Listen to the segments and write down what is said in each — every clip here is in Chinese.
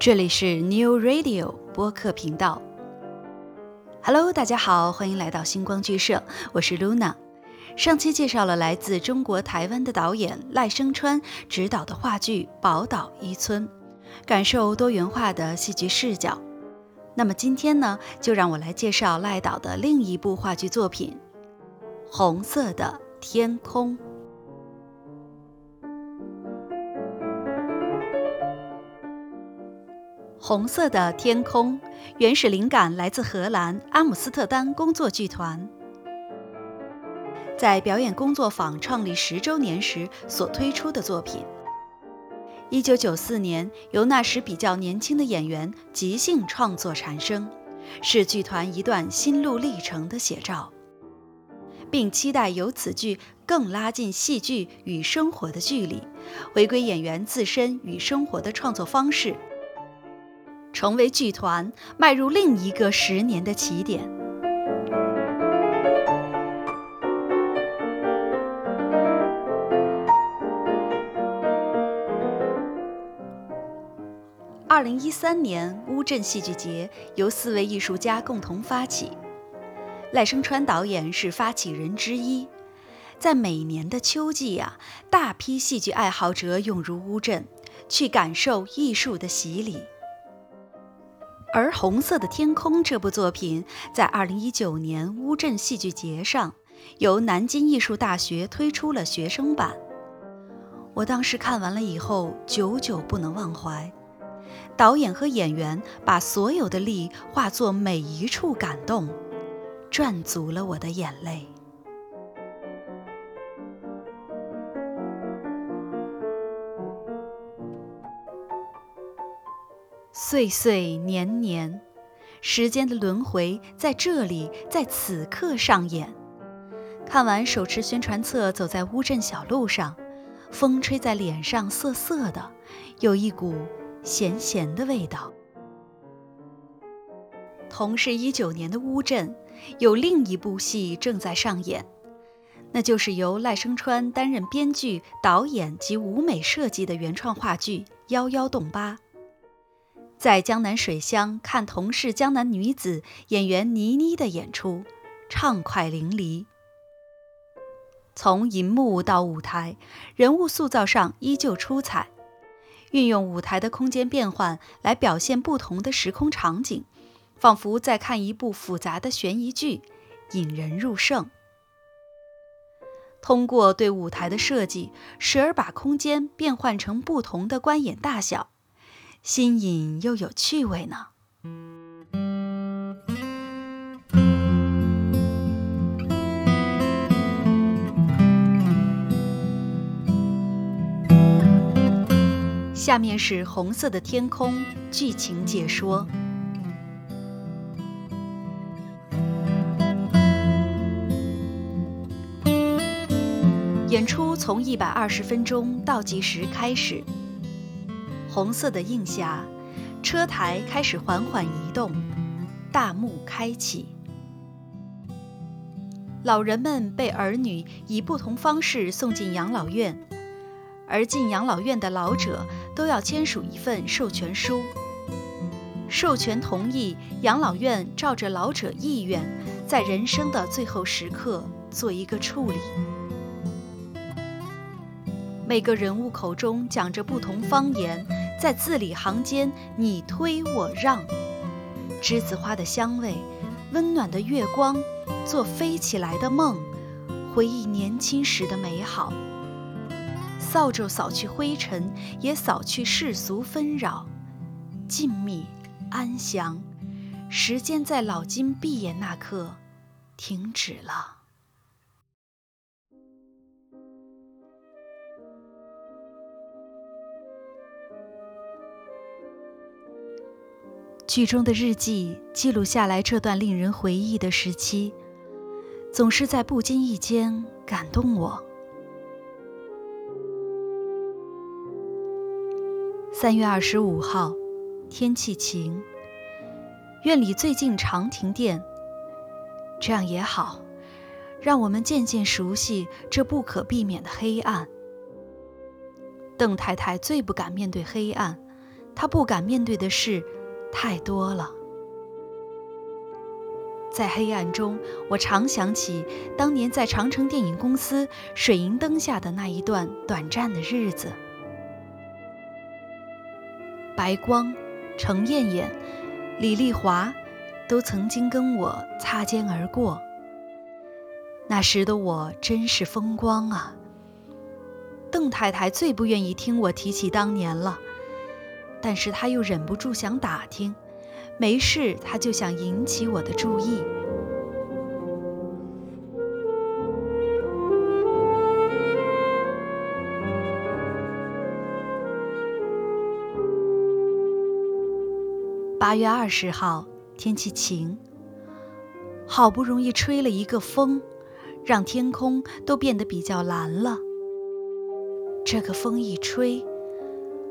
这里是 New Radio 播客频道。Hello，大家好，欢迎来到星光剧社，我是 Luna。上期介绍了来自中国台湾的导演赖声川执导的话剧《宝岛一村》，感受多元化的戏剧视角。那么今天呢，就让我来介绍赖导的另一部话剧作品《红色的天空》。红色的天空，原始灵感来自荷兰阿姆斯特丹工作剧团，在表演工作坊创立十周年时所推出的作品。一九九四年，由那时比较年轻的演员即兴创作产生，是剧团一段心路历程的写照，并期待由此剧更拉近戏剧与生活的距离，回归演员自身与生活的创作方式。成为剧团迈入另一个十年的起点。二零一三年乌镇戏剧节由四位艺术家共同发起，赖声川导演是发起人之一。在每年的秋季呀，大批戏剧爱好者涌入乌镇，去感受艺术的洗礼。而《红色的天空》这部作品在2019年乌镇戏剧节上，由南京艺术大学推出了学生版。我当时看完了以后，久久不能忘怀。导演和演员把所有的力化作每一处感动，赚足了我的眼泪。岁岁年年，时间的轮回在这里，在此刻上演。看完手持宣传册，走在乌镇小路上，风吹在脸上涩涩的，有一股咸咸的味道。同是一九年的乌镇，有另一部戏正在上演，那就是由赖声川担任编剧、导演及舞美设计的原创话剧《幺幺洞八》。在江南水乡看同是江南女子演员倪妮的演出，畅快淋漓。从银幕到舞台，人物塑造上依旧出彩，运用舞台的空间变换来表现不同的时空场景，仿佛在看一部复杂的悬疑剧，引人入胜。通过对舞台的设计，时而把空间变换成不同的观演大小。新颖又有趣味呢。下面是《红色的天空》剧情解说。演出从一百二十分钟倒计时开始。红色的映下，车台开始缓缓移动，大幕开启。老人们被儿女以不同方式送进养老院，而进养老院的老者都要签署一份授权书，授权同意养老院照着老者意愿，在人生的最后时刻做一个处理。每个人物口中讲着不同方言。在字里行间，你推我让，栀子花的香味，温暖的月光，做飞起来的梦，回忆年轻时的美好。扫帚扫去灰尘，也扫去世俗纷扰，静谧安详。时间在老金闭眼那刻，停止了。剧中的日记记录下来这段令人回忆的时期，总是在不经意间感动我。三月二十五号，天气晴。院里最近常停电，这样也好，让我们渐渐熟悉这不可避免的黑暗。邓太太最不敢面对黑暗，她不敢面对的是。太多了，在黑暗中，我常想起当年在长城电影公司水银灯下的那一段短暂的日子。白光、程艳艳、李丽华，都曾经跟我擦肩而过。那时的我真是风光啊！邓太太最不愿意听我提起当年了。但是他又忍不住想打听，没事他就想引起我的注意。八月二十号，天气晴，好不容易吹了一个风，让天空都变得比较蓝了。这个风一吹。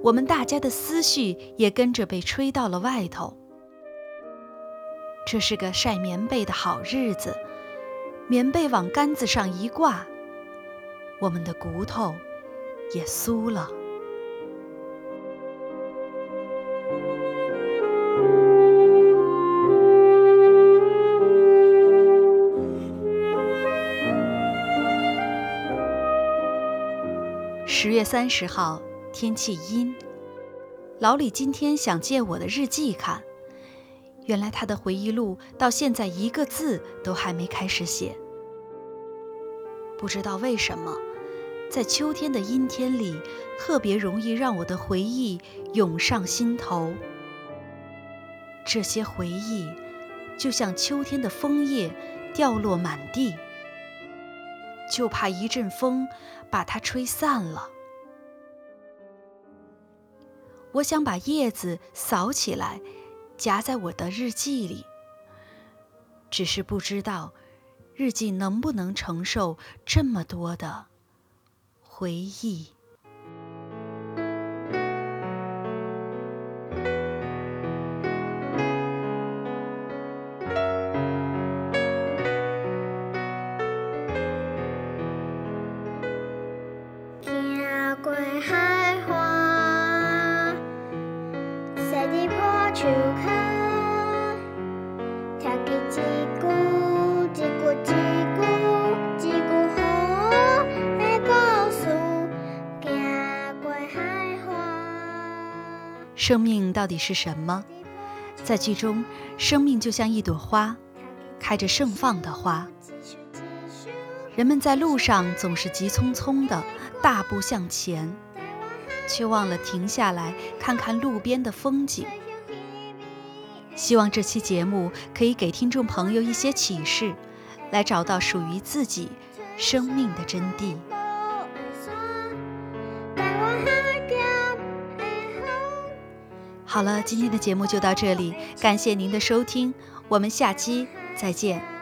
我们大家的思绪也跟着被吹到了外头。这是个晒棉被的好日子，棉被往杆子上一挂，我们的骨头也酥了。十月三十号。天气阴，老李今天想借我的日记看，原来他的回忆录到现在一个字都还没开始写。不知道为什么，在秋天的阴天里，特别容易让我的回忆涌上心头。这些回忆，就像秋天的枫叶掉落满地，就怕一阵风把它吹散了。我想把叶子扫起来，夹在我的日记里。只是不知道，日记能不能承受这么多的回忆。生命到底是什么？在剧中，生命就像一朵花，开着盛放的花。人们在路上总是急匆匆的大步向前，却忘了停下来看看路边的风景。希望这期节目可以给听众朋友一些启示，来找到属于自己生命的真谛。好了，今天的节目就到这里，感谢您的收听，我们下期再见。